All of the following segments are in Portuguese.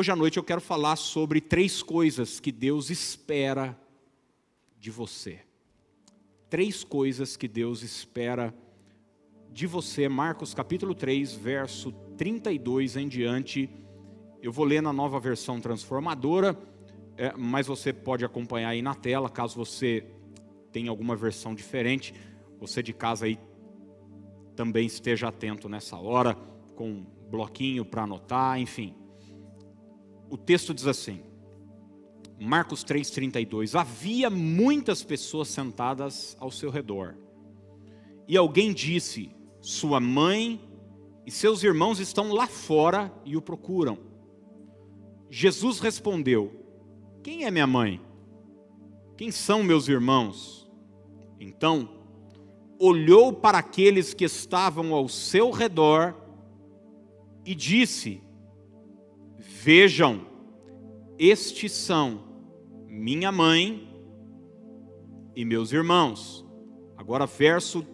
Hoje à noite eu quero falar sobre três coisas que Deus espera de você. Três coisas que Deus espera de você. Marcos capítulo 3, verso 32 em diante. Eu vou ler na nova versão transformadora, é, mas você pode acompanhar aí na tela, caso você tenha alguma versão diferente. Você de casa aí também esteja atento nessa hora, com um bloquinho para anotar, enfim. O texto diz assim, Marcos 3,32: Havia muitas pessoas sentadas ao seu redor, e alguém disse: Sua mãe e seus irmãos estão lá fora e o procuram. Jesus respondeu: Quem é minha mãe? Quem são meus irmãos? Então, olhou para aqueles que estavam ao seu redor e disse: Vejam, estes são minha mãe e meus irmãos. Agora, verso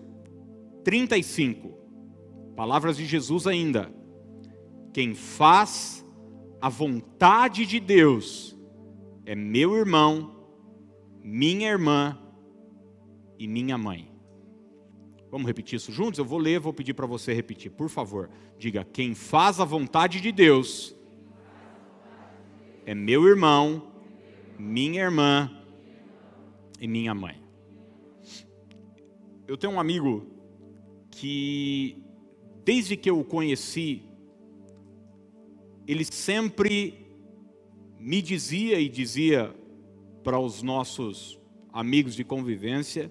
35, palavras de Jesus ainda. Quem faz a vontade de Deus é meu irmão, minha irmã e minha mãe. Vamos repetir isso juntos? Eu vou ler, vou pedir para você repetir, por favor. Diga: quem faz a vontade de Deus é meu irmão, minha irmã e minha mãe. Eu tenho um amigo que, desde que eu o conheci, ele sempre me dizia e dizia para os nossos amigos de convivência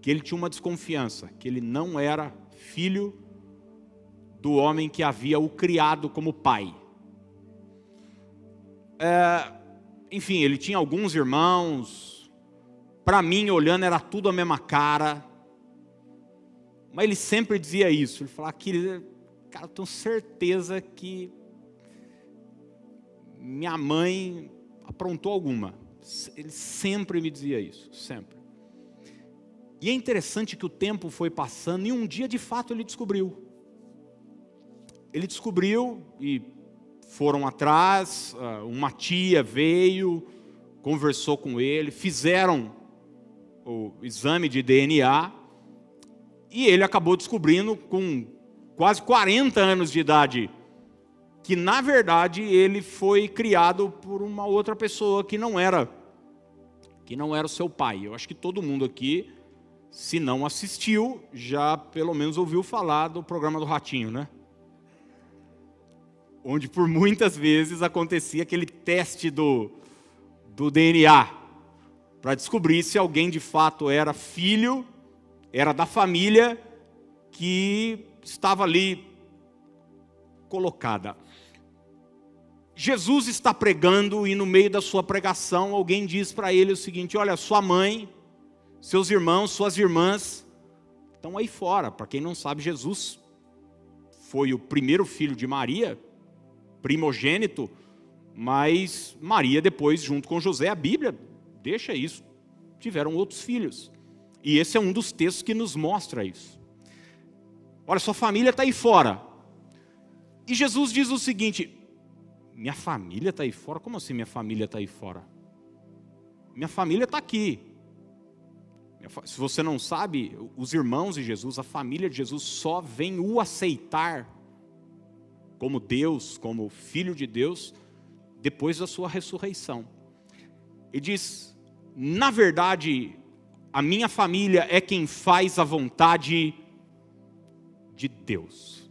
que ele tinha uma desconfiança, que ele não era filho do homem que havia o criado como pai. É, enfim, ele tinha alguns irmãos. Para mim, olhando, era tudo a mesma cara. Mas ele sempre dizia isso. Ele falava que, cara, eu tenho certeza que minha mãe aprontou alguma. Ele sempre me dizia isso, sempre. E é interessante que o tempo foi passando e um dia de fato ele descobriu. Ele descobriu e foram atrás, ah, uma tia veio, conversou com ele, fizeram o exame de DNA e ele acabou descobrindo com quase 40 anos de idade que na verdade ele foi criado por uma outra pessoa que não era que não era o seu pai. Eu acho que todo mundo aqui, se não assistiu, já pelo menos ouviu falar do programa do Ratinho, né? Onde por muitas vezes acontecia aquele teste do, do DNA, para descobrir se alguém de fato era filho, era da família que estava ali colocada. Jesus está pregando e no meio da sua pregação alguém diz para ele o seguinte: Olha, sua mãe, seus irmãos, suas irmãs estão aí fora. Para quem não sabe, Jesus foi o primeiro filho de Maria, primogênito, mas Maria depois, junto com José, a Bíblia deixa isso, tiveram outros filhos. E esse é um dos textos que nos mostra isso. Olha, sua família está aí fora. E Jesus diz o seguinte: minha família está aí fora? Como assim minha família está aí fora? Minha família está aqui. Se você não sabe, os irmãos de Jesus, a família de Jesus só vem o aceitar como Deus, como Filho de Deus, depois da sua ressurreição. E diz: na verdade, a minha família é quem faz a vontade de Deus.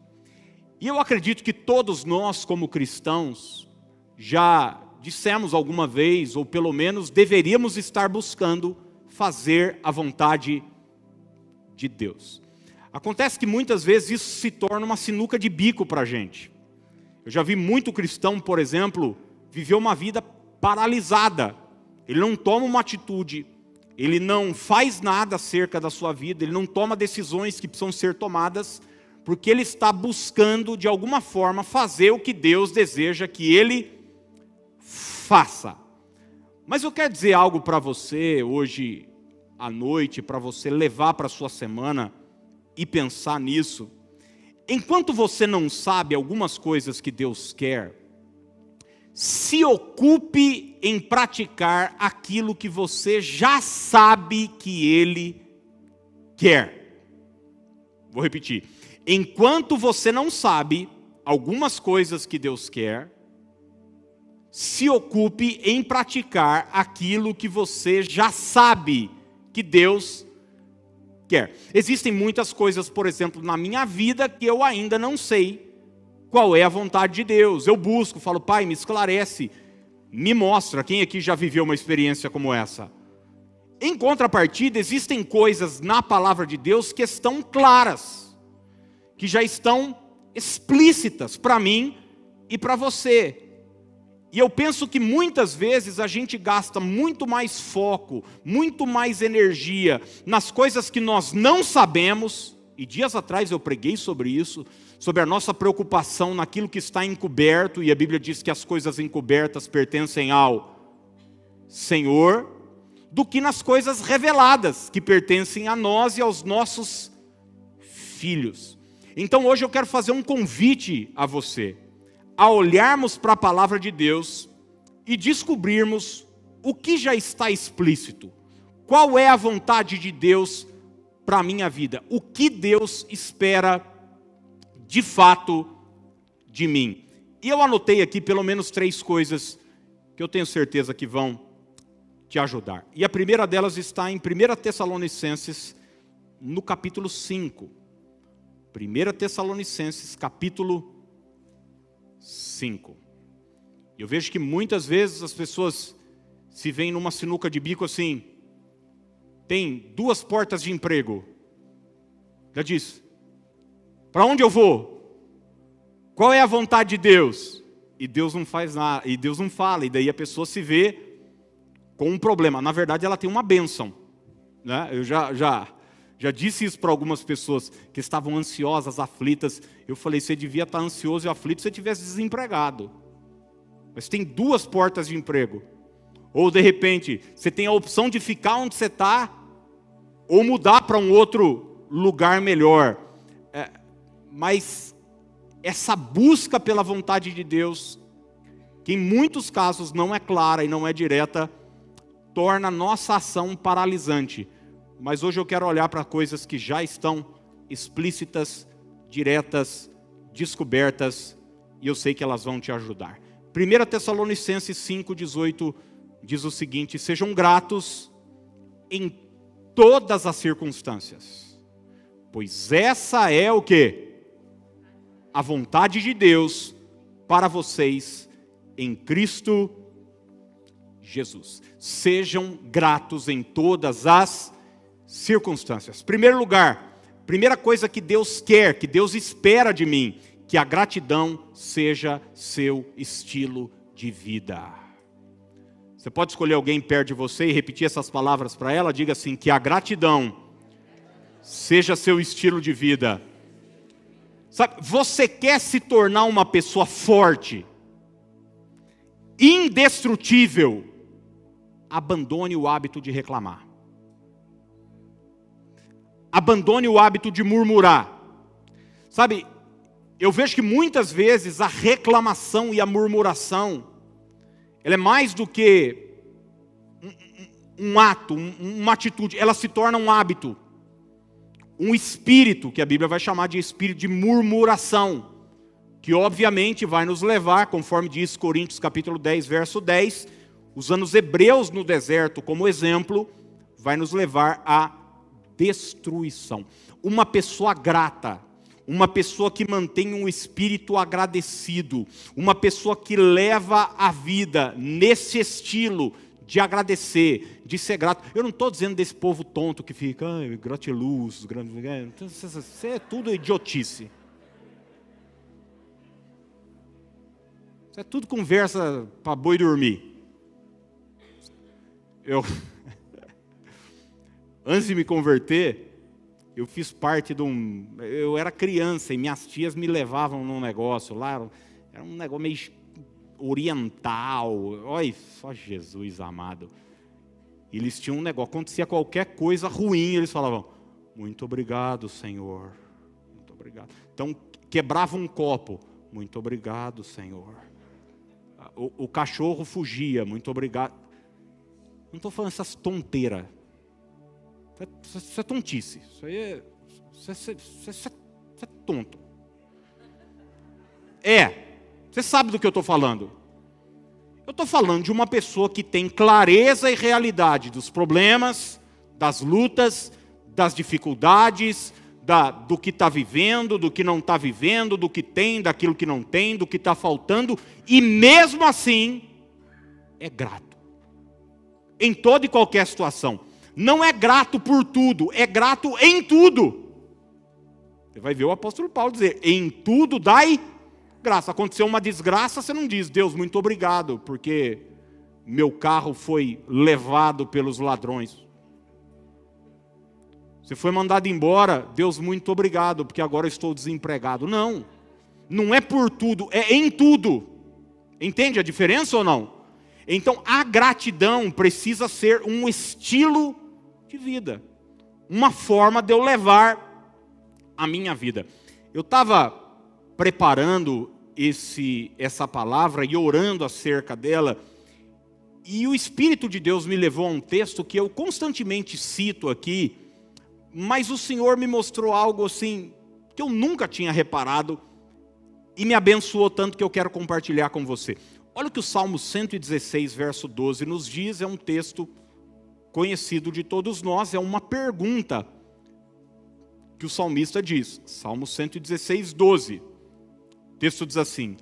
E eu acredito que todos nós, como cristãos, já dissemos alguma vez, ou pelo menos deveríamos estar buscando fazer a vontade de Deus. Acontece que muitas vezes isso se torna uma sinuca de bico para a gente. Eu já vi muito cristão, por exemplo, viver uma vida paralisada. Ele não toma uma atitude, ele não faz nada acerca da sua vida, ele não toma decisões que precisam ser tomadas, porque ele está buscando, de alguma forma, fazer o que Deus deseja que ele faça. Mas eu quero dizer algo para você hoje à noite, para você levar para a sua semana e pensar nisso. Enquanto você não sabe algumas coisas que Deus quer, se ocupe em praticar aquilo que você já sabe que Ele quer. Vou repetir. Enquanto você não sabe algumas coisas que Deus quer, se ocupe em praticar aquilo que você já sabe que Deus quer. Existem muitas coisas, por exemplo, na minha vida que eu ainda não sei qual é a vontade de Deus. Eu busco, falo, Pai, me esclarece, me mostra. Quem aqui já viveu uma experiência como essa? Em contrapartida, existem coisas na palavra de Deus que estão claras, que já estão explícitas para mim e para você. E eu penso que muitas vezes a gente gasta muito mais foco, muito mais energia nas coisas que nós não sabemos, e dias atrás eu preguei sobre isso, sobre a nossa preocupação naquilo que está encoberto, e a Bíblia diz que as coisas encobertas pertencem ao Senhor, do que nas coisas reveladas, que pertencem a nós e aos nossos filhos. Então hoje eu quero fazer um convite a você a olharmos para a palavra de Deus e descobrirmos o que já está explícito. Qual é a vontade de Deus para a minha vida? O que Deus espera de fato de mim? E eu anotei aqui pelo menos três coisas que eu tenho certeza que vão te ajudar. E a primeira delas está em 1 Tessalonicenses, no capítulo 5. 1 Tessalonicenses, capítulo 5. Eu vejo que muitas vezes as pessoas se veem numa sinuca de bico assim, tem duas portas de emprego. Já disse. Para onde eu vou? Qual é a vontade de Deus? E Deus não faz nada, e Deus não fala, e daí a pessoa se vê com um problema. Na verdade, ela tem uma bênção. Né? Eu já, já já disse isso para algumas pessoas que estavam ansiosas, aflitas. Eu falei: você devia estar ansioso e aflito se você tivesse desempregado. Mas tem duas portas de emprego. Ou de repente, você tem a opção de ficar onde você está, ou mudar para um outro lugar melhor. É, mas essa busca pela vontade de Deus, que em muitos casos não é clara e não é direta, torna a nossa ação paralisante mas hoje eu quero olhar para coisas que já estão explícitas, diretas, descobertas, e eu sei que elas vão te ajudar. 1 Tessalonicenses 5,18 diz o seguinte: sejam gratos em todas as circunstâncias, pois essa é o que? A vontade de Deus para vocês em Cristo Jesus. Sejam gratos em todas as circunstâncias circunstâncias. Primeiro lugar, primeira coisa que Deus quer, que Deus espera de mim, que a gratidão seja seu estilo de vida. Você pode escolher alguém perto de você e repetir essas palavras para ela? Diga assim: que a gratidão seja seu estilo de vida. Sabe, você quer se tornar uma pessoa forte, indestrutível, abandone o hábito de reclamar abandone o hábito de murmurar. Sabe, eu vejo que muitas vezes a reclamação e a murmuração, ela é mais do que um, um ato, um, uma atitude, ela se torna um hábito, um espírito, que a Bíblia vai chamar de espírito de murmuração, que obviamente vai nos levar, conforme diz Coríntios capítulo 10, verso 10, usando os hebreus no deserto como exemplo, vai nos levar a destruição. Uma pessoa grata, uma pessoa que mantém um espírito agradecido, uma pessoa que leva a vida nesse estilo de agradecer, de ser grato. Eu não estou dizendo desse povo tonto que fica, ah, gratiluz, isso é tudo idiotice. Isso é tudo conversa para boi dormir. Eu Antes de me converter, eu fiz parte de um. Eu era criança e minhas tias me levavam num negócio lá, era um negócio meio oriental. Olha, só Jesus amado. Eles tinham um negócio, acontecia qualquer coisa ruim, eles falavam: Muito obrigado, Senhor. Muito obrigado. Então, quebrava um copo. Muito obrigado, Senhor. O, o cachorro fugia, muito obrigado. Não estou falando essas tonteiras. Isso, isso é tontice. Isso aí é. Isso é, é, é, isso é tonto. É. Você sabe do que eu estou falando. Eu estou falando de uma pessoa que tem clareza e realidade dos problemas, das lutas, das dificuldades, da, do que está vivendo, do que não está vivendo, do que tem, daquilo que não tem, do que está faltando, e mesmo assim é grato. Em toda e qualquer situação. Não é grato por tudo, é grato em tudo. Você vai ver o apóstolo Paulo dizer: em tudo dai graça. Aconteceu uma desgraça, você não diz, Deus, muito obrigado, porque meu carro foi levado pelos ladrões. Você foi mandado embora, Deus, muito obrigado, porque agora estou desempregado. Não, não é por tudo, é em tudo. Entende a diferença ou não? Então a gratidão precisa ser um estilo de vida, uma forma de eu levar a minha vida. Eu estava preparando esse, essa palavra e orando acerca dela, e o Espírito de Deus me levou a um texto que eu constantemente cito aqui, mas o Senhor me mostrou algo assim que eu nunca tinha reparado e me abençoou tanto que eu quero compartilhar com você. Olha o que o Salmo 116, verso 12 nos diz, é um texto conhecido de todos nós, é uma pergunta que o salmista diz, Salmo 116, 12 texto diz assim: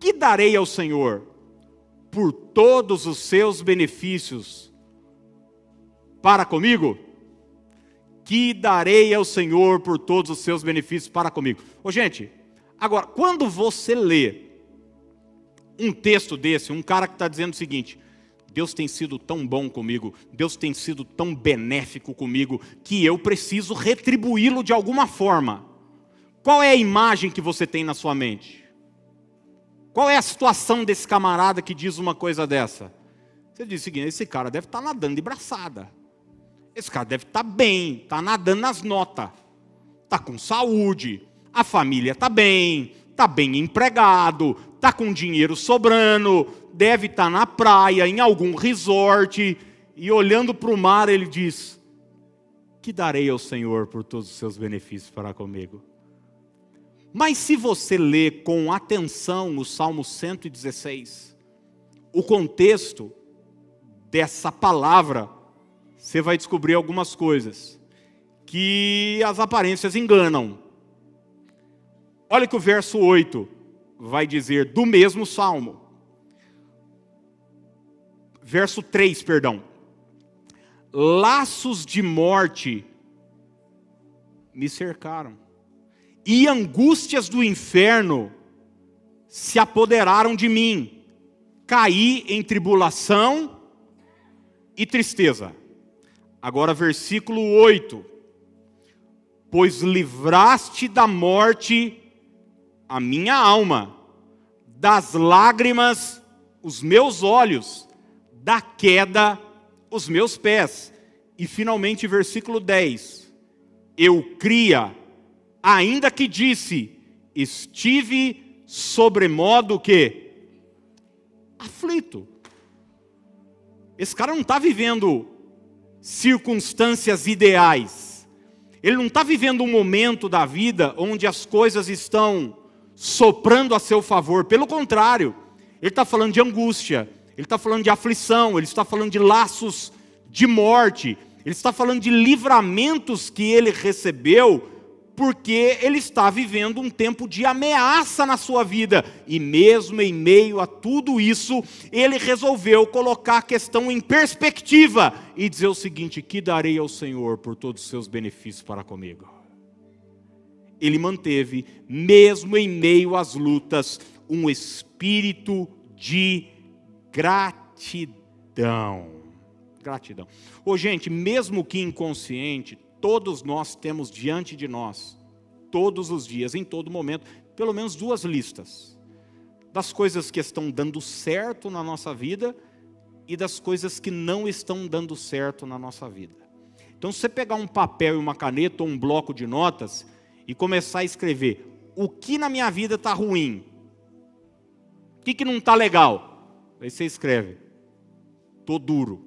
Que darei ao Senhor por todos os seus benefícios para comigo? Que darei ao Senhor por todos os seus benefícios para comigo? Ô, gente, agora, quando você lê um texto desse, um cara que está dizendo o seguinte: Deus tem sido tão bom comigo, Deus tem sido tão benéfico comigo, que eu preciso retribuí-lo de alguma forma. Qual é a imagem que você tem na sua mente? Qual é a situação desse camarada que diz uma coisa dessa? Você diz o seguinte: esse cara deve estar tá nadando de braçada. Esse cara deve estar tá bem, está nadando nas notas, está com saúde, a família está bem, está bem empregado, está com dinheiro sobrando, deve estar na praia, em algum resort, e olhando para o mar, ele diz: Que darei ao Senhor por todos os seus benefícios para comigo? Mas se você ler com atenção o Salmo 116, o contexto dessa palavra, você vai descobrir algumas coisas que as aparências enganam. Olha que o verso 8 vai dizer do mesmo salmo. Verso 3, perdão. Laços de morte me cercaram e angústias do inferno se apoderaram de mim. Caí em tribulação e tristeza. Agora, versículo 8: Pois livraste da morte a minha alma, das lágrimas os meus olhos, da queda os meus pés. E finalmente, versículo 10: Eu cria ainda que disse: Estive sobremodo que aflito. Esse cara não está vivendo circunstâncias ideais. Ele não está vivendo um momento da vida onde as coisas estão soprando a seu favor. Pelo contrário, ele está falando de angústia, ele está falando de aflição, ele está falando de laços de morte, ele está falando de livramentos que ele recebeu porque ele está vivendo um tempo de ameaça na sua vida. E mesmo em meio a tudo isso, ele resolveu colocar a questão em perspectiva e dizer o seguinte: Que darei ao Senhor por todos os seus benefícios para comigo? Ele manteve, mesmo em meio às lutas, um espírito de gratidão. Gratidão. Ô, gente, mesmo que inconsciente, todos nós temos diante de nós, todos os dias, em todo momento, pelo menos duas listas: das coisas que estão dando certo na nossa vida e das coisas que não estão dando certo na nossa vida. Então, se você pegar um papel e uma caneta ou um bloco de notas e começar a escrever o que na minha vida está ruim, O que, que não está legal? Aí você escreve: Tô duro.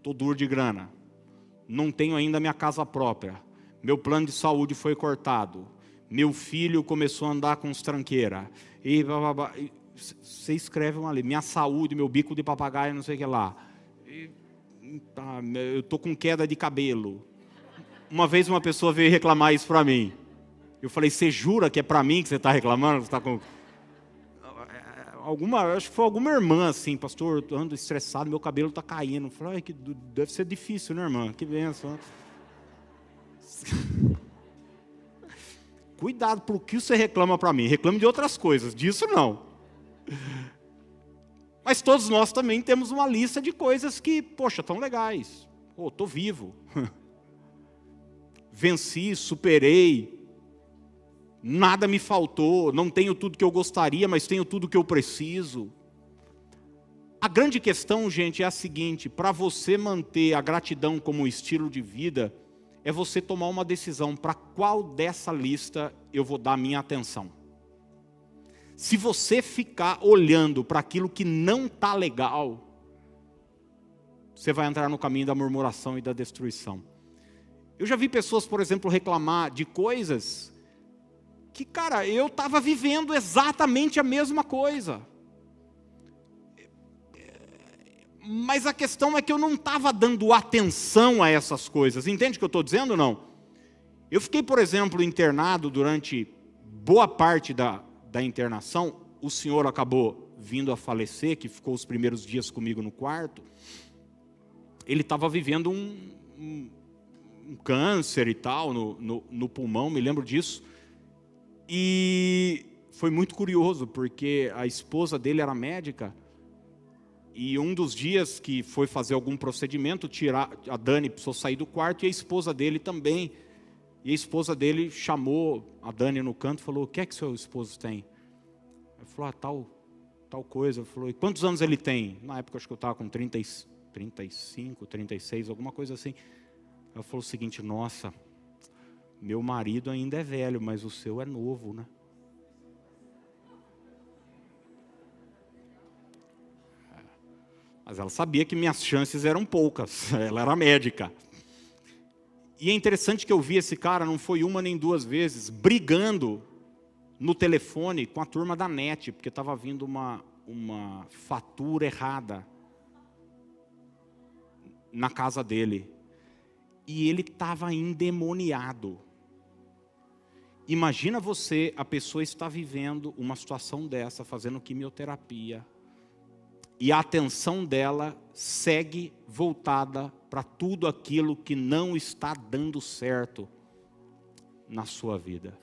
Tô duro de grana. Não tenho ainda minha casa própria. Meu plano de saúde foi cortado. Meu filho começou a andar com os tranqueira. E você escreve uma ali, minha saúde, meu bico de papagaio, não sei o que lá. E, tá, eu tô com queda de cabelo. Uma vez uma pessoa veio reclamar isso para mim. Eu falei, você jura que é para mim que você está reclamando? Você está com alguma, acho que foi alguma irmã assim, pastor, eu ando estressado, meu cabelo está caindo. Eu falei, que deve ser difícil, né, irmã? Que benção. Cuidado por que você reclama para mim. Reclame de outras coisas, disso não. Mas todos nós também temos uma lista de coisas que, poxa, tão legais. Pô, tô vivo. Venci, superei, nada me faltou, não tenho tudo que eu gostaria, mas tenho tudo que eu preciso. A grande questão, gente, é a seguinte: para você manter a gratidão como estilo de vida, é você tomar uma decisão para qual dessa lista eu vou dar minha atenção. Se você ficar olhando para aquilo que não está legal, você vai entrar no caminho da murmuração e da destruição. Eu já vi pessoas, por exemplo, reclamar de coisas que, cara, eu estava vivendo exatamente a mesma coisa. Mas a questão é que eu não estava dando atenção a essas coisas. Entende o que eu estou dizendo ou não? Eu fiquei, por exemplo, internado durante boa parte da, da internação. O senhor acabou vindo a falecer, que ficou os primeiros dias comigo no quarto. Ele estava vivendo um, um, um, câncer e tal no, no, no pulmão, me lembro disso. E foi muito curioso, porque a esposa dele era médica, e um dos dias que foi fazer algum procedimento, tirar, a Dani precisou sair do quarto e a esposa dele também. E a esposa dele chamou a Dani no canto e falou: O que é que seu esposo tem? Ele falou: ah, tal, tal coisa. Ele falou: E quantos anos ele tem? Na época acho que eu estava com 30, 35, 36, alguma coisa assim. Ela falou o seguinte: Nossa, meu marido ainda é velho, mas o seu é novo, né? Mas ela sabia que minhas chances eram poucas, ela era médica. E é interessante que eu vi esse cara, não foi uma nem duas vezes, brigando no telefone com a turma da NET, porque estava vindo uma, uma fatura errada na casa dele. E ele estava endemoniado. Imagina você, a pessoa está vivendo uma situação dessa, fazendo quimioterapia, e a atenção dela segue voltada para tudo aquilo que não está dando certo na sua vida.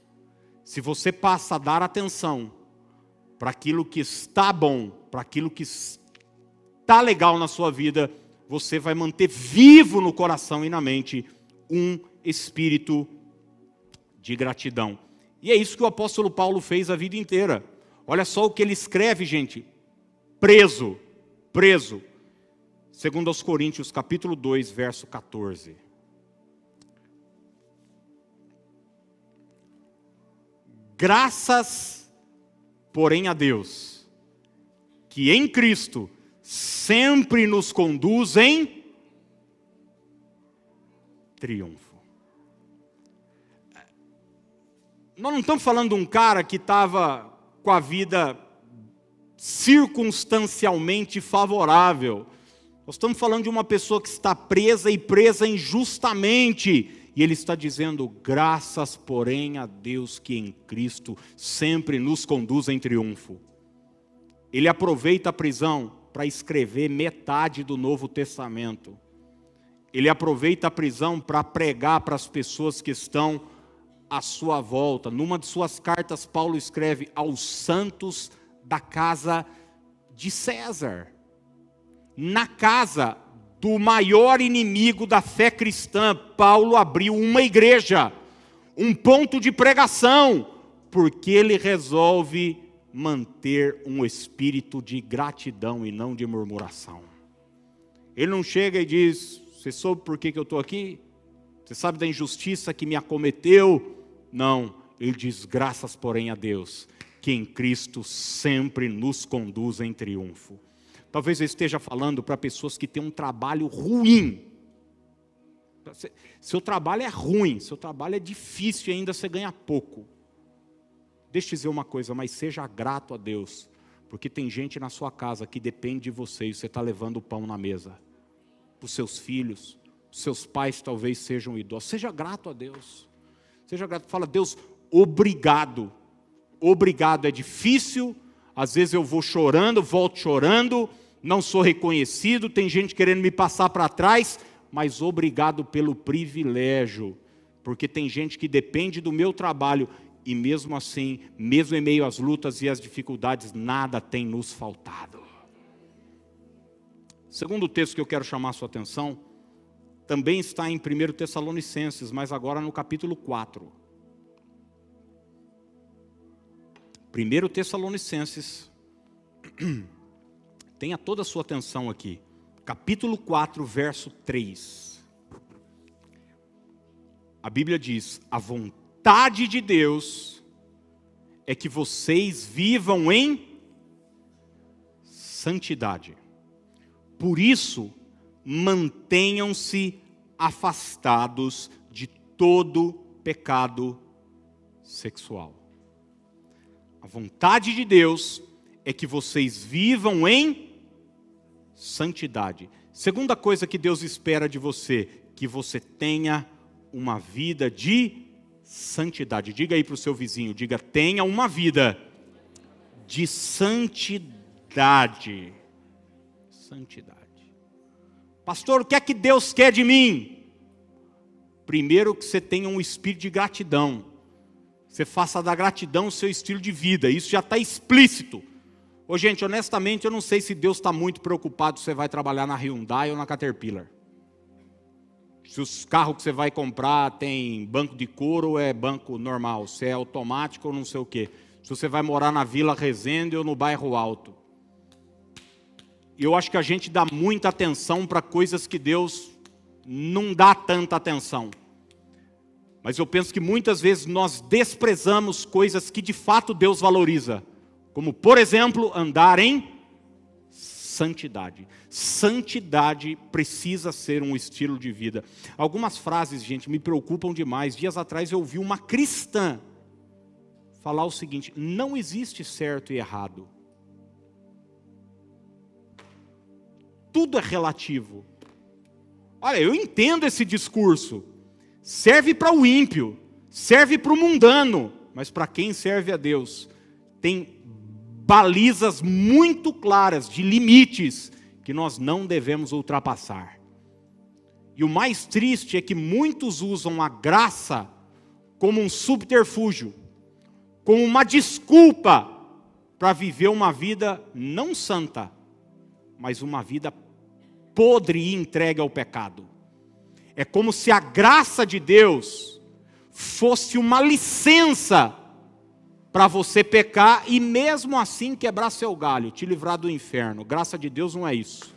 Se você passa a dar atenção para aquilo que está bom, para aquilo que está legal na sua vida, você vai manter vivo no coração e na mente um espírito de gratidão. E é isso que o apóstolo Paulo fez a vida inteira. Olha só o que ele escreve, gente. Preso, preso. Segundo aos Coríntios, capítulo 2, verso 14. Graças, porém, a Deus, que em Cristo sempre nos conduz em triunfo. Nós não estamos falando de um cara que estava com a vida circunstancialmente favorável. Nós estamos falando de uma pessoa que está presa e presa injustamente. E ele está dizendo: graças, porém, a Deus que em Cristo sempre nos conduz em triunfo. Ele aproveita a prisão para escrever metade do Novo Testamento. Ele aproveita a prisão para pregar para as pessoas que estão à sua volta. Numa de suas cartas, Paulo escreve aos santos da casa de César. Na casa do maior inimigo da fé cristã, Paulo abriu uma igreja, um ponto de pregação, porque ele resolve manter um espírito de gratidão e não de murmuração. Ele não chega e diz: Você soube por que, que eu estou aqui? Você sabe da injustiça que me acometeu? Não, ele diz graças, porém, a Deus, que em Cristo sempre nos conduz em triunfo. Talvez eu esteja falando para pessoas que têm um trabalho ruim. Seu trabalho é ruim, seu trabalho é difícil e ainda você ganha pouco. Deixa eu dizer uma coisa, mas seja grato a Deus, porque tem gente na sua casa que depende de você e você está levando o pão na mesa. Para os seus filhos, seus pais talvez sejam idosos. Seja grato a Deus. Seja grato. Fala, Deus, obrigado. Obrigado. É difícil. Às vezes eu vou chorando, volto chorando. Não sou reconhecido. Tem gente querendo me passar para trás. Mas obrigado pelo privilégio. Porque tem gente que depende do meu trabalho. E mesmo assim, mesmo em meio às lutas e às dificuldades, nada tem nos faltado. Segundo texto que eu quero chamar a sua atenção também está em 1 Tessalonicenses, mas agora no capítulo 4. 1 Tessalonicenses, tenha toda a sua atenção aqui, capítulo 4, verso 3. A Bíblia diz: A vontade de Deus é que vocês vivam em santidade. Por isso, mantenham-se afastados de todo pecado sexual. A vontade de Deus é que vocês vivam em santidade. Segunda coisa que Deus espera de você, que você tenha uma vida de santidade. Diga aí para o seu vizinho, diga, tenha uma vida de santidade. Santidade. Pastor, o que é que Deus quer de mim? Primeiro que você tenha um espírito de gratidão. Você faça da gratidão o seu estilo de vida. Isso já está explícito. Ô, gente, honestamente, eu não sei se Deus está muito preocupado se você vai trabalhar na Hyundai ou na Caterpillar. Se os carros que você vai comprar tem banco de couro ou é banco normal, se é automático ou não sei o quê. Se você vai morar na Vila Resende ou no bairro Alto eu acho que a gente dá muita atenção para coisas que Deus não dá tanta atenção. Mas eu penso que muitas vezes nós desprezamos coisas que de fato Deus valoriza, como, por exemplo, andar em santidade. Santidade precisa ser um estilo de vida. Algumas frases, gente, me preocupam demais. Dias atrás eu ouvi uma cristã falar o seguinte: não existe certo e errado. Tudo é relativo. Olha, eu entendo esse discurso. Serve para o ímpio, serve para o mundano, mas para quem serve a Deus, tem balizas muito claras de limites que nós não devemos ultrapassar. E o mais triste é que muitos usam a graça como um subterfúgio, como uma desculpa para viver uma vida não santa, mas uma vida podre e entregue ao pecado. É como se a graça de Deus fosse uma licença para você pecar e mesmo assim quebrar seu galho, te livrar do inferno. Graça de Deus não é isso.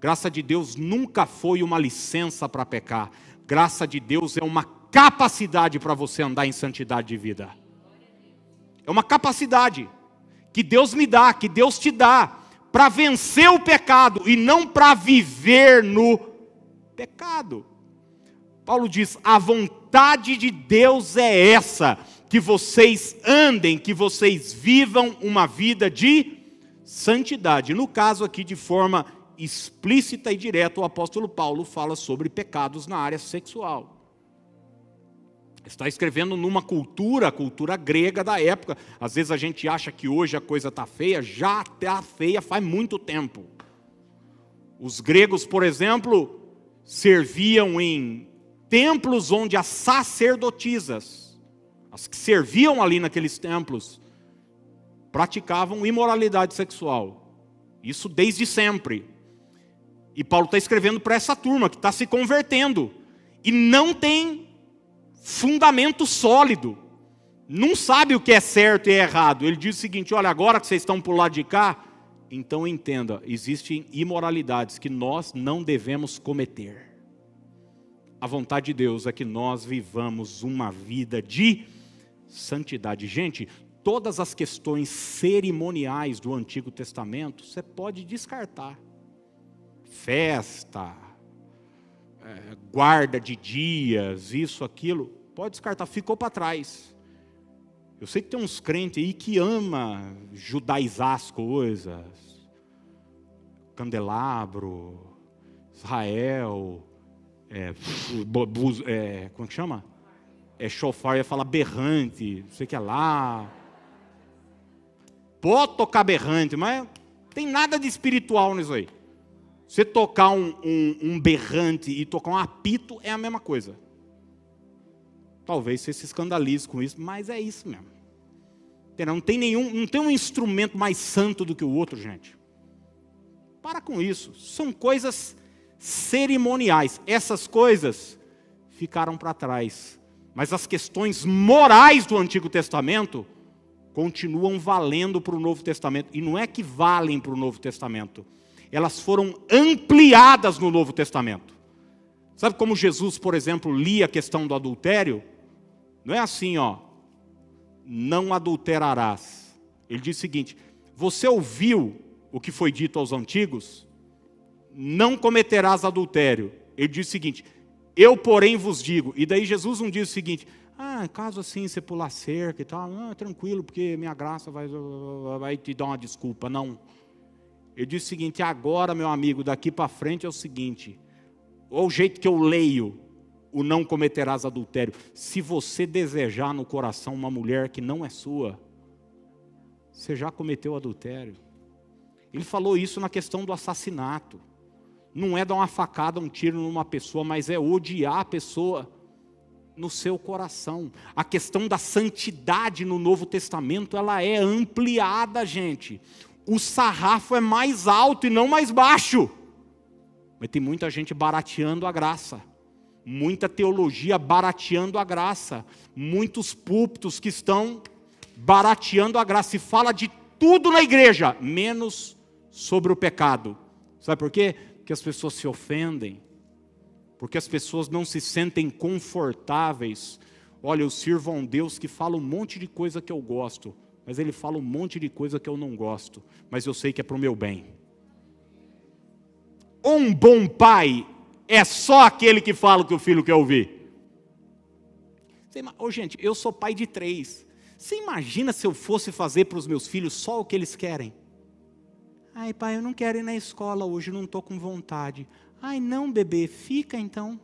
Graça de Deus nunca foi uma licença para pecar. Graça de Deus é uma capacidade para você andar em santidade de vida. É uma capacidade que Deus me dá, que Deus te dá para vencer o pecado e não para viver no pecado. Paulo diz: a vontade de Deus é essa, que vocês andem, que vocês vivam uma vida de santidade. No caso aqui, de forma explícita e direta, o apóstolo Paulo fala sobre pecados na área sexual. Está escrevendo numa cultura, a cultura grega da época. Às vezes a gente acha que hoje a coisa está feia, já está feia faz muito tempo. Os gregos, por exemplo, serviam em templos onde as sacerdotisas, as que serviam ali naqueles templos, praticavam imoralidade sexual. Isso desde sempre. E Paulo está escrevendo para essa turma que está se convertendo e não tem fundamento sólido. Não sabe o que é certo e é errado. Ele diz o seguinte: olha, agora que vocês estão por lado de cá, então entenda, existem imoralidades que nós não devemos cometer. A vontade de Deus é que nós vivamos uma vida de santidade. Gente, todas as questões cerimoniais do Antigo Testamento, você pode descartar. Festa, é, guarda de dias, isso, aquilo, pode descartar, ficou para trás. Eu sei que tem uns crentes aí que ama judaizar as coisas, candelabro, Israel, é, é, como é que chama? É chofar, ia falar berrante, não sei o que é lá. Pode tocar berrante, mas tem nada de espiritual nisso aí. Você tocar um, um, um berrante e tocar um apito é a mesma coisa. Talvez você se escandalize com isso, mas é isso mesmo. Não tem nenhum, não tem um instrumento mais santo do que o outro, gente. Para com isso. São coisas cerimoniais. Essas coisas ficaram para trás. Mas as questões morais do Antigo Testamento continuam valendo para o Novo Testamento. E não é que valem para o Novo Testamento, elas foram ampliadas no Novo Testamento. Sabe como Jesus, por exemplo, lia a questão do adultério? Não é assim, ó. Não adulterarás. Ele diz o seguinte: Você ouviu o que foi dito aos antigos? Não cometerás adultério. Ele diz o seguinte: Eu, porém, vos digo. E daí Jesus não diz o seguinte: ah, caso assim você pular cerca e tal, ah, tranquilo, porque minha graça vai, vai te dar uma desculpa. Não. Ele diz o seguinte: agora, meu amigo, daqui para frente é o seguinte: ou o jeito que eu leio, o não cometerás adultério. Se você desejar no coração uma mulher que não é sua, você já cometeu adultério. Ele falou isso na questão do assassinato. Não é dar uma facada, um tiro numa pessoa, mas é odiar a pessoa no seu coração. A questão da santidade no Novo Testamento, ela é ampliada, gente. O sarrafo é mais alto e não mais baixo. Mas tem muita gente barateando a graça. Muita teologia barateando a graça. Muitos púlpitos que estão barateando a graça. E fala de tudo na igreja, menos sobre o pecado. Sabe por quê? Porque as pessoas se ofendem porque as pessoas não se sentem confortáveis. Olha, eu sirvo a um Deus que fala um monte de coisa que eu gosto, mas ele fala um monte de coisa que eu não gosto, mas eu sei que é para o meu bem. Um bom pai é só aquele que fala o que o filho quer ouvir. Ô, gente, eu sou pai de três. Você imagina se eu fosse fazer para os meus filhos só o que eles querem? Ai, pai, eu não quero ir na escola hoje, não estou com vontade. Ai, não, bebê, fica então.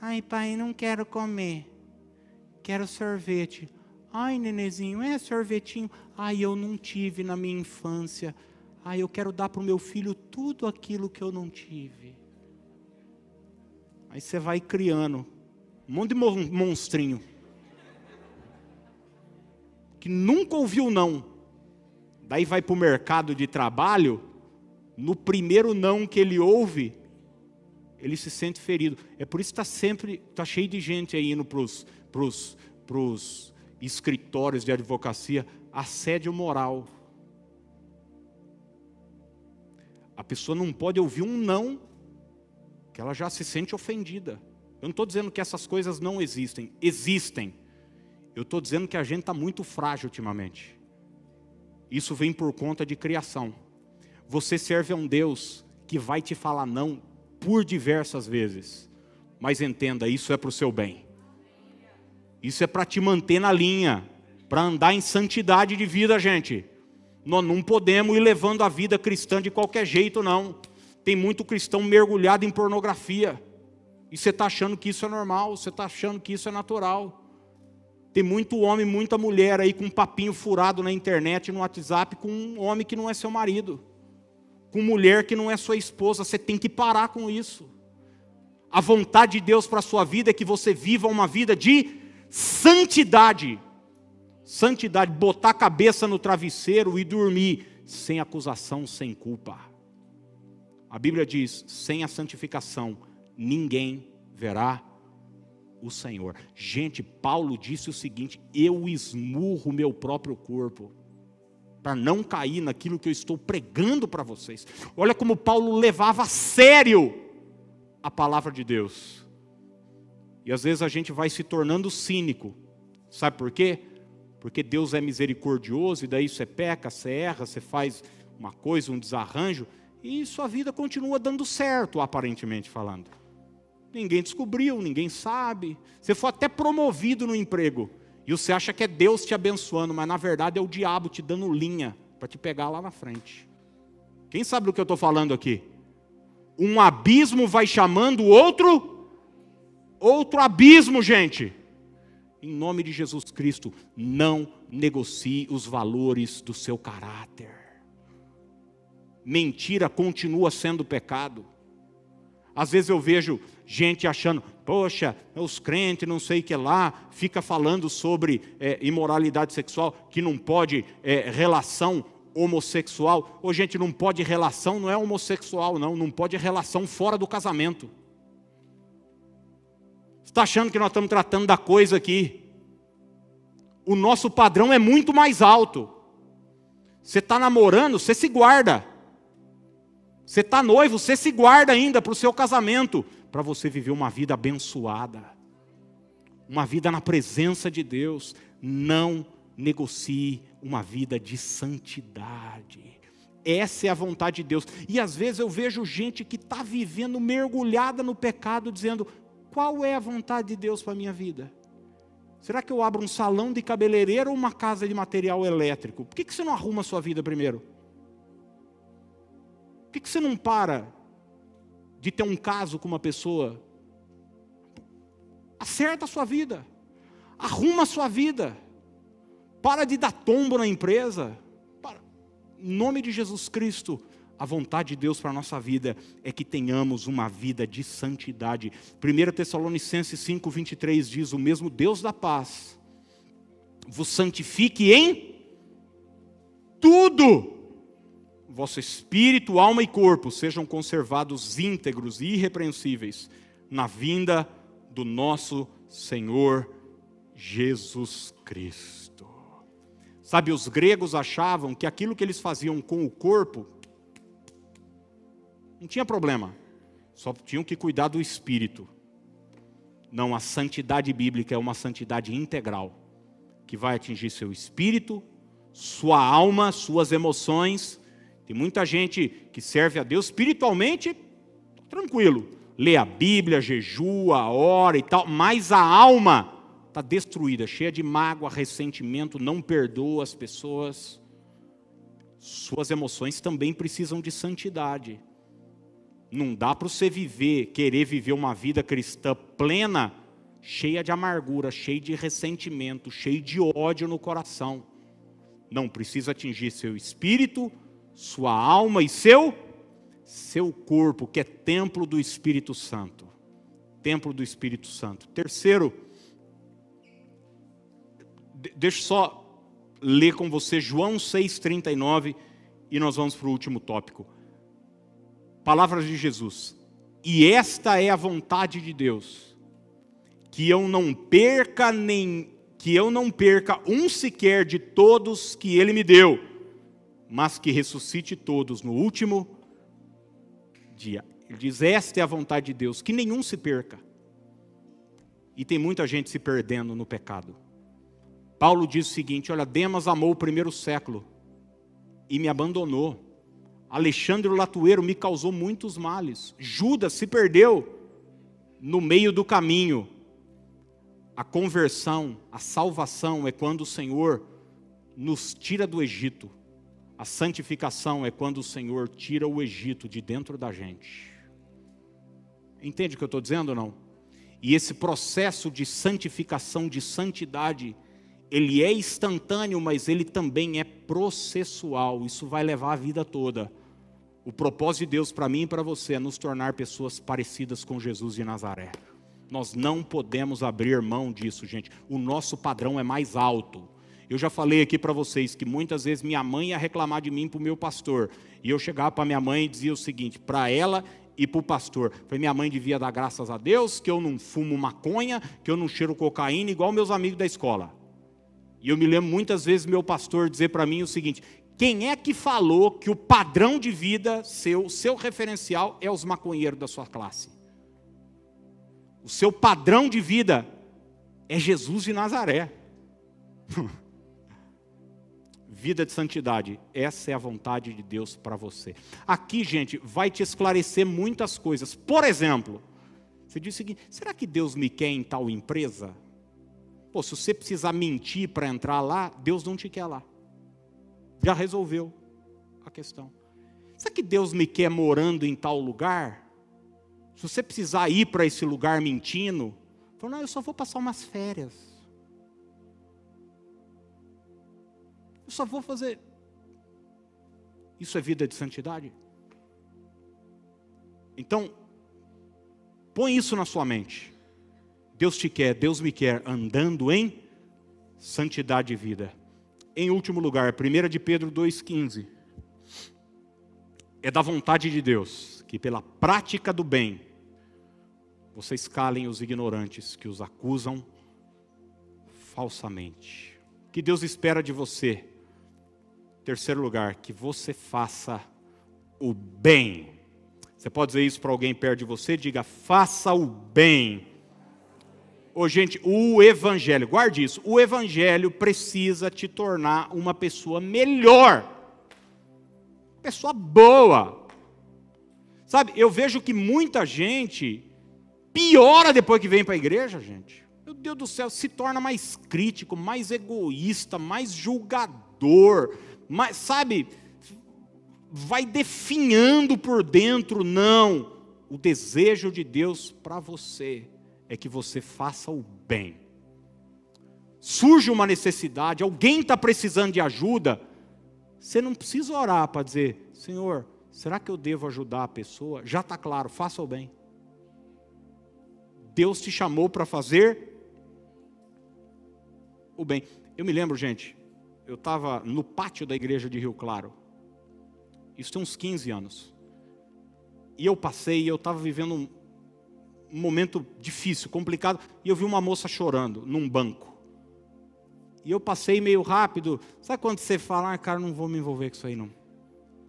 Ai, pai, não quero comer. Quero sorvete. Ai, nenezinho, é sorvetinho. Ai, eu não tive na minha infância. Ai, eu quero dar para o meu filho tudo aquilo que eu não tive. Aí você vai criando um monte de monstrinho que nunca ouviu não daí vai para o mercado de trabalho, no primeiro não que ele ouve, ele se sente ferido. É por isso que está sempre, está cheio de gente aí indo para os escritórios de advocacia, assédio moral. A pessoa não pode ouvir um não, que ela já se sente ofendida. Eu não estou dizendo que essas coisas não existem, existem. Eu estou dizendo que a gente está muito frágil ultimamente. Isso vem por conta de criação. Você serve a um Deus que vai te falar não por diversas vezes. Mas entenda, isso é para o seu bem. Isso é para te manter na linha, para andar em santidade de vida, gente. Nós não podemos ir levando a vida cristã de qualquer jeito, não. Tem muito cristão mergulhado em pornografia. E você está achando que isso é normal, você está achando que isso é natural. Tem muito homem, muita mulher aí com um papinho furado na internet, no WhatsApp, com um homem que não é seu marido, com mulher que não é sua esposa. Você tem que parar com isso. A vontade de Deus para a sua vida é que você viva uma vida de santidade. Santidade, botar a cabeça no travesseiro e dormir sem acusação, sem culpa. A Bíblia diz: sem a santificação, ninguém verá o Senhor. Gente, Paulo disse o seguinte: eu esmurro meu próprio corpo para não cair naquilo que eu estou pregando para vocês. Olha como Paulo levava a sério a palavra de Deus. E às vezes a gente vai se tornando cínico. Sabe por quê? Porque Deus é misericordioso e daí você peca, você erra, você faz uma coisa, um desarranjo, e sua vida continua dando certo, aparentemente falando. Ninguém descobriu, ninguém sabe. Você foi até promovido no emprego. E você acha que é Deus te abençoando, mas na verdade é o diabo te dando linha para te pegar lá na frente. Quem sabe do que eu estou falando aqui? Um abismo vai chamando outro, outro abismo, gente. Em nome de Jesus Cristo, não negocie os valores do seu caráter. Mentira continua sendo pecado. Às vezes eu vejo gente achando, poxa, os crentes, não sei o que lá, fica falando sobre é, imoralidade sexual, que não pode é, relação homossexual. Ou gente, não pode relação, não é homossexual, não, não pode relação fora do casamento. Está achando que nós estamos tratando da coisa aqui? O nosso padrão é muito mais alto. Você está namorando, você se guarda. Você está noivo, você se guarda ainda para o seu casamento, para você viver uma vida abençoada, uma vida na presença de Deus. Não negocie uma vida de santidade. Essa é a vontade de Deus. E às vezes eu vejo gente que está vivendo mergulhada no pecado, dizendo: qual é a vontade de Deus para a minha vida? Será que eu abro um salão de cabeleireiro ou uma casa de material elétrico? Por que, que você não arruma a sua vida primeiro? Por que, que você não para de ter um caso com uma pessoa? Acerta a sua vida, arruma a sua vida, para de dar tombo na empresa. Para. Em nome de Jesus Cristo, a vontade de Deus para a nossa vida é que tenhamos uma vida de santidade. 1 Tessalonicenses 5, 23 diz: O mesmo Deus da paz vos santifique em tudo vosso espírito, alma e corpo sejam conservados íntegros e irrepreensíveis na vinda do nosso Senhor Jesus Cristo. Sabe, os gregos achavam que aquilo que eles faziam com o corpo não tinha problema, só tinham que cuidar do espírito. Não, a santidade bíblica é uma santidade integral, que vai atingir seu espírito, sua alma, suas emoções tem muita gente que serve a Deus espiritualmente, tranquilo. Lê a Bíblia, jejua, ora e tal, mas a alma está destruída, cheia de mágoa, ressentimento, não perdoa as pessoas. Suas emoções também precisam de santidade. Não dá para você viver, querer viver uma vida cristã plena, cheia de amargura, cheia de ressentimento, cheia de ódio no coração. Não precisa atingir seu espírito, sua alma e seu seu corpo, que é templo do Espírito Santo. Templo do Espírito Santo. Terceiro, deixa só ler com você João 6,39 e nós vamos para o último tópico. Palavras de Jesus. E esta é a vontade de Deus, que eu não perca nem que eu não perca um sequer de todos que ele me deu mas que ressuscite todos no último dia. Ele diz: Esta é a vontade de Deus, que nenhum se perca. E tem muita gente se perdendo no pecado. Paulo diz o seguinte: Olha, Demas amou o primeiro século e me abandonou. Alexandre Latueiro me causou muitos males. Judas se perdeu no meio do caminho. A conversão, a salvação é quando o Senhor nos tira do Egito a santificação é quando o Senhor tira o Egito de dentro da gente. Entende o que eu estou dizendo ou não? E esse processo de santificação, de santidade, ele é instantâneo, mas ele também é processual. Isso vai levar a vida toda. O propósito de Deus para mim e para você é nos tornar pessoas parecidas com Jesus de Nazaré. Nós não podemos abrir mão disso, gente. O nosso padrão é mais alto. Eu já falei aqui para vocês que muitas vezes minha mãe ia reclamar de mim para o meu pastor. E eu chegava para minha mãe e dizia o seguinte, para ela e para o pastor. Minha mãe devia dar graças a Deus que eu não fumo maconha, que eu não cheiro cocaína, igual meus amigos da escola. E eu me lembro muitas vezes meu pastor dizer para mim o seguinte: quem é que falou que o padrão de vida seu, seu referencial é os maconheiros da sua classe? seu padrão de vida é Jesus de Nazaré. vida de santidade, essa é a vontade de Deus para você. Aqui, gente, vai te esclarecer muitas coisas. Por exemplo, você diz o seguinte: será que Deus me quer em tal empresa? Pô, se você precisar mentir para entrar lá, Deus não te quer lá. Já resolveu a questão. Será que Deus me quer morando em tal lugar? Se você precisar ir para esse lugar mentindo, fala, não, eu só vou passar umas férias. Eu só vou fazer. Isso é vida de santidade? Então, põe isso na sua mente. Deus te quer, Deus me quer andando em santidade e vida. Em último lugar, 1 de Pedro 2,15. É da vontade de Deus que, pela prática do bem, vocês calem os ignorantes que os acusam falsamente. O que Deus espera de você? Terceiro lugar, que você faça o bem. Você pode dizer isso para alguém perto de você? Diga, faça o bem Ô, gente, o Evangelho, guarde isso, o Evangelho precisa te tornar uma pessoa melhor, pessoa boa. Sabe, eu vejo que muita gente piora depois que vem para a igreja, gente. Meu Deus do céu, se torna mais crítico, mais egoísta, mais julgador, mais, sabe, vai definhando por dentro, não, o desejo de Deus para você é que você faça o bem. Surge uma necessidade, alguém está precisando de ajuda, você não precisa orar para dizer, Senhor, será que eu devo ajudar a pessoa? Já está claro, faça o bem. Deus te chamou para fazer o bem. Eu me lembro, gente, eu estava no pátio da igreja de Rio Claro, isso tem uns 15 anos, e eu passei, eu estava vivendo um, momento difícil, complicado, e eu vi uma moça chorando num banco. E eu passei meio rápido. Sabe quando você fala, ah, cara, não vou me envolver com isso aí não.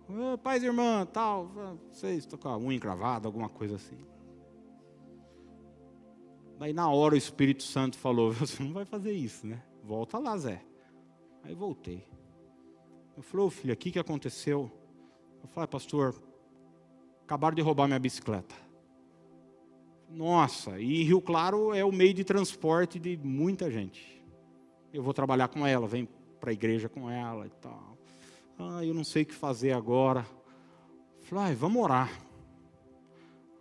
Oh, e irmã, tal, vocês estão com a unha encravada, alguma coisa assim. Daí na hora o Espírito Santo falou, você não vai fazer isso, né? Volta lá, Zé. Aí voltei. Eu falei, ô oh, filho, o que, que aconteceu? Eu falei, pastor, acabaram de roubar minha bicicleta. Nossa, e Rio Claro é o meio de transporte de muita gente. Eu vou trabalhar com ela, vem para a igreja com ela e tal. Ah, eu não sei o que fazer agora. Falei, ah, vamos orar.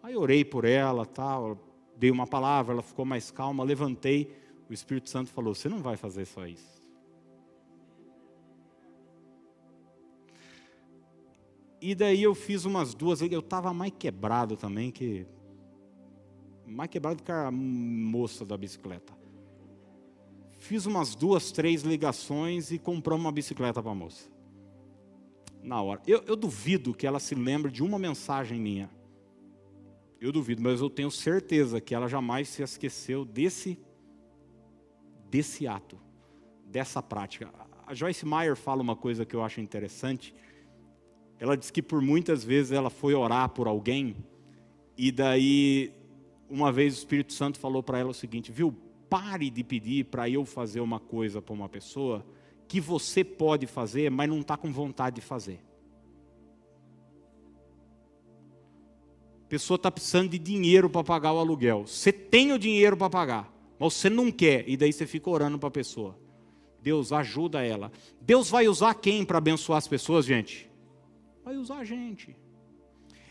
Aí orei por ela, tal, dei uma palavra, ela ficou mais calma, levantei. O Espírito Santo falou: Você não vai fazer só isso. E daí eu fiz umas duas, eu estava mais quebrado também, que mais quebrado que a moça da bicicleta. Fiz umas duas, três ligações e compramos uma bicicleta para a moça. Na hora. Eu, eu duvido que ela se lembre de uma mensagem minha. Eu duvido, mas eu tenho certeza que ela jamais se esqueceu desse, desse ato, dessa prática. A Joyce Meyer fala uma coisa que eu acho interessante. Ela diz que por muitas vezes ela foi orar por alguém e daí uma vez o Espírito Santo falou para ela o seguinte: viu, pare de pedir para eu fazer uma coisa para uma pessoa que você pode fazer, mas não está com vontade de fazer. A pessoa está precisando de dinheiro para pagar o aluguel. Você tem o dinheiro para pagar, mas você não quer, e daí você fica orando para a pessoa. Deus ajuda ela. Deus vai usar quem para abençoar as pessoas, gente? Vai usar a gente.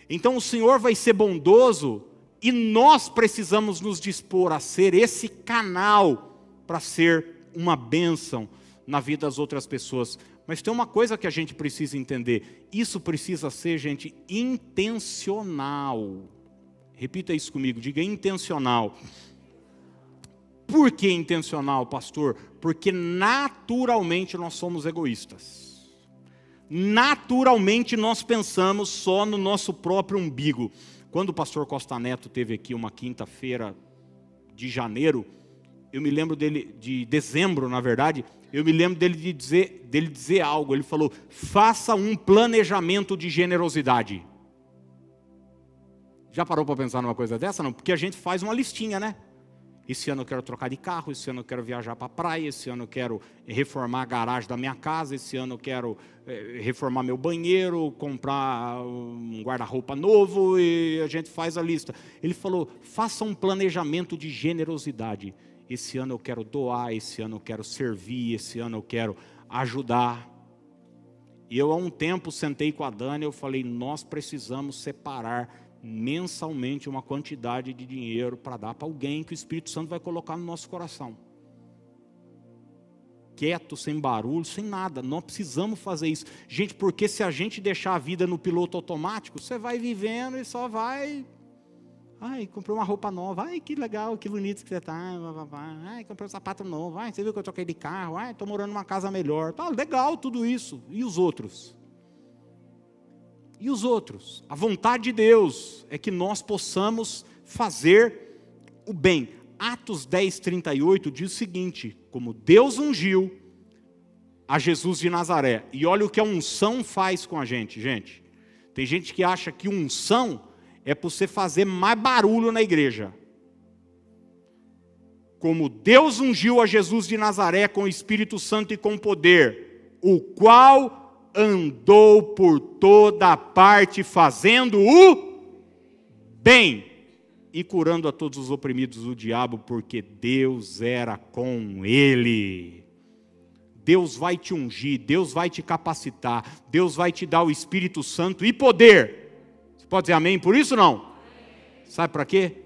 Então o Senhor vai ser bondoso e nós precisamos nos dispor a ser esse canal para ser uma bênção na vida das outras pessoas. Mas tem uma coisa que a gente precisa entender: isso precisa ser, gente, intencional. Repita isso comigo, diga intencional. Por que intencional, pastor? Porque naturalmente nós somos egoístas. Naturalmente nós pensamos só no nosso próprio umbigo. Quando o pastor Costa Neto teve aqui uma quinta-feira de janeiro, eu me lembro dele, de dezembro, na verdade, eu me lembro dele de dizer, dele dizer algo. Ele falou: faça um planejamento de generosidade. Já parou para pensar numa coisa dessa? Não, porque a gente faz uma listinha, né? Esse ano eu quero trocar de carro, esse ano eu quero viajar para a praia, esse ano eu quero reformar a garagem da minha casa, esse ano eu quero é, reformar meu banheiro, comprar um guarda-roupa novo e a gente faz a lista. Ele falou: faça um planejamento de generosidade. Esse ano eu quero doar, esse ano eu quero servir, esse ano eu quero ajudar. E eu há um tempo sentei com a Dani, eu falei: nós precisamos separar mensalmente uma quantidade de dinheiro para dar para alguém que o Espírito Santo vai colocar no nosso coração. Quieto, sem barulho, sem nada. Não precisamos fazer isso. Gente, porque se a gente deixar a vida no piloto automático, você vai vivendo e só vai. Ai, comprei uma roupa nova. Ai, que legal, que bonito que você está. Ai, comprei um sapato novo. Ai, você viu que eu troquei de carro. Ai, estou morando numa casa melhor. Tá legal tudo isso. E os outros? E os outros? A vontade de Deus é que nós possamos fazer o bem. Atos 10, 38 diz o seguinte: como Deus ungiu a Jesus de Nazaré, e olha o que a unção faz com a gente, gente. Tem gente que acha que unção é para você fazer mais barulho na igreja. Como Deus ungiu a Jesus de Nazaré com o Espírito Santo e com poder, o qual andou por toda parte fazendo o bem e curando a todos os oprimidos do diabo, porque Deus era com ele. Deus vai te ungir, Deus vai te capacitar, Deus vai te dar o Espírito Santo e poder. Você pode dizer amém por isso não? Sabe para quê?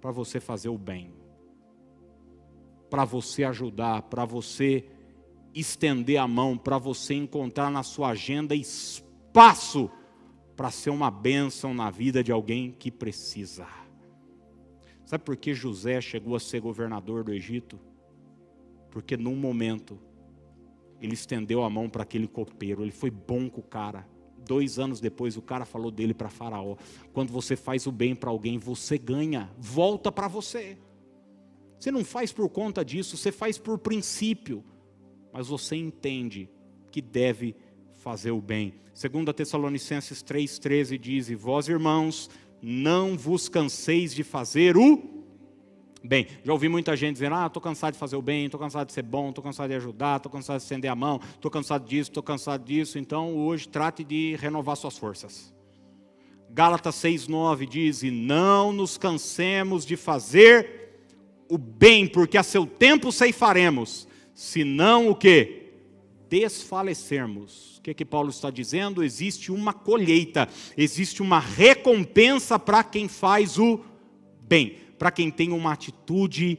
Para você fazer o bem. Para você ajudar, para você estender a mão para você encontrar na sua agenda espaço para ser uma bênção na vida de alguém que precisa. Sabe por que José chegou a ser governador do Egito? Porque num momento ele estendeu a mão para aquele copeiro, ele foi bom com o cara. Dois anos depois, o cara falou dele para Faraó: quando você faz o bem para alguém, você ganha, volta para você. Você não faz por conta disso, você faz por princípio mas você entende que deve fazer o bem. Segundo a Tessalonicenses 3:13 diz: "E vós, irmãos, não vos canseis de fazer o bem". Já ouvi muita gente dizendo: "Ah, estou cansado de fazer o bem, estou cansado de ser bom, estou cansado de ajudar, estou cansado de estender a mão, estou cansado disso, estou cansado disso". Então, hoje trate de renovar suas forças. Gálatas 6:9 diz: "E não nos cansemos de fazer o bem, porque a seu tempo ceifaremos, senão o que? Desfalecermos. O que, que Paulo está dizendo? Existe uma colheita, existe uma recompensa para quem faz o bem, para quem tem uma atitude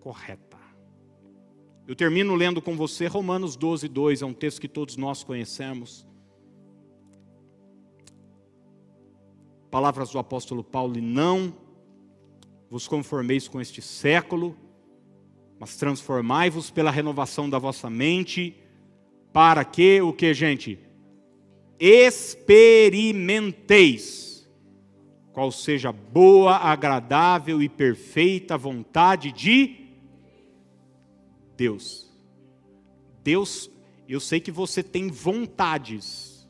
correta. Eu termino lendo com você Romanos 12, 2, é um texto que todos nós conhecemos. Palavras do apóstolo Paulo, e não vos conformeis com este século, mas transformai-vos pela renovação da vossa mente, para que o que, gente? Experimenteis qual seja boa, agradável e perfeita vontade de Deus. Deus, eu sei que você tem vontades.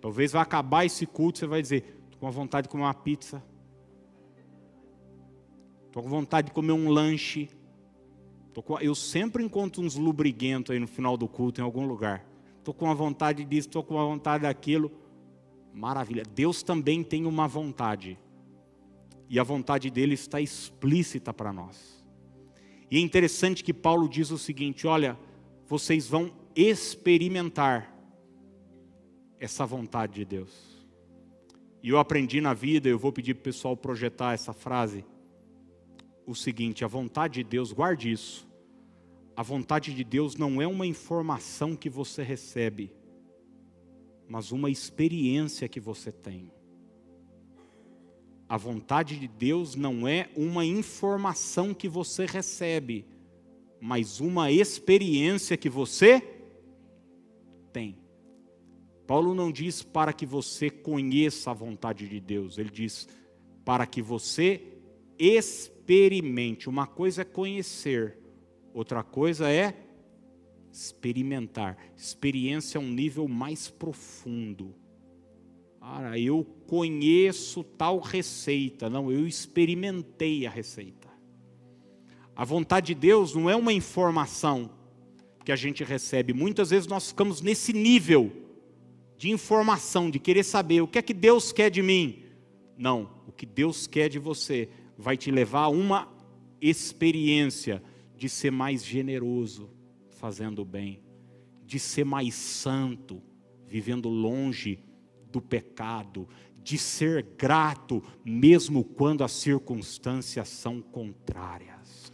Talvez vai acabar esse culto, você vai dizer: estou com vontade de comer uma pizza. Estou com vontade de comer um lanche. Eu sempre encontro uns lubriguentos aí no final do culto em algum lugar. Estou com a vontade disso, estou com a vontade daquilo. Maravilha. Deus também tem uma vontade. E a vontade dele está explícita para nós. E é interessante que Paulo diz o seguinte: olha, vocês vão experimentar essa vontade de Deus. E eu aprendi na vida, eu vou pedir para o pessoal projetar essa frase o seguinte: a vontade de Deus, guarde isso. A vontade de Deus não é uma informação que você recebe, mas uma experiência que você tem. A vontade de Deus não é uma informação que você recebe, mas uma experiência que você tem. Paulo não diz para que você conheça a vontade de Deus, ele diz para que você experimente. Uma coisa é conhecer, outra coisa é experimentar. Experiência é um nível mais profundo. Cara, eu conheço tal receita. Não, eu experimentei a receita. A vontade de Deus não é uma informação que a gente recebe. Muitas vezes nós ficamos nesse nível de informação, de querer saber o que é que Deus quer de mim. Não, o que Deus quer de você vai te levar a uma experiência de ser mais generoso, fazendo o bem, de ser mais santo, vivendo longe do pecado, de ser grato, mesmo quando as circunstâncias são contrárias.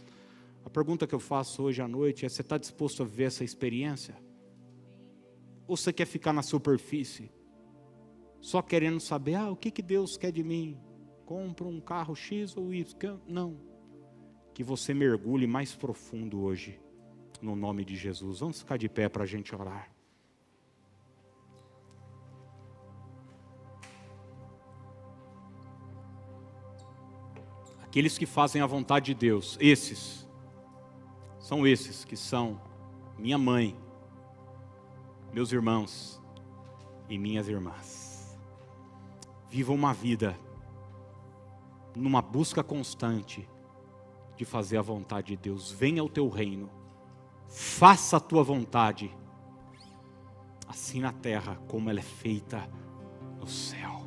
A pergunta que eu faço hoje à noite é: você está disposto a viver essa experiência? Ou você quer ficar na superfície, só querendo saber, ah, o que, que Deus quer de mim? Compro um carro X ou Y? Não. Que você mergulhe mais profundo hoje, no nome de Jesus. Vamos ficar de pé para a gente orar. Aqueles que fazem a vontade de Deus, esses, são esses que são minha mãe, meus irmãos e minhas irmãs. Viva uma vida numa busca constante de fazer a vontade de Deus. Venha ao teu reino, faça a tua vontade, assim na terra como ela é feita no céu.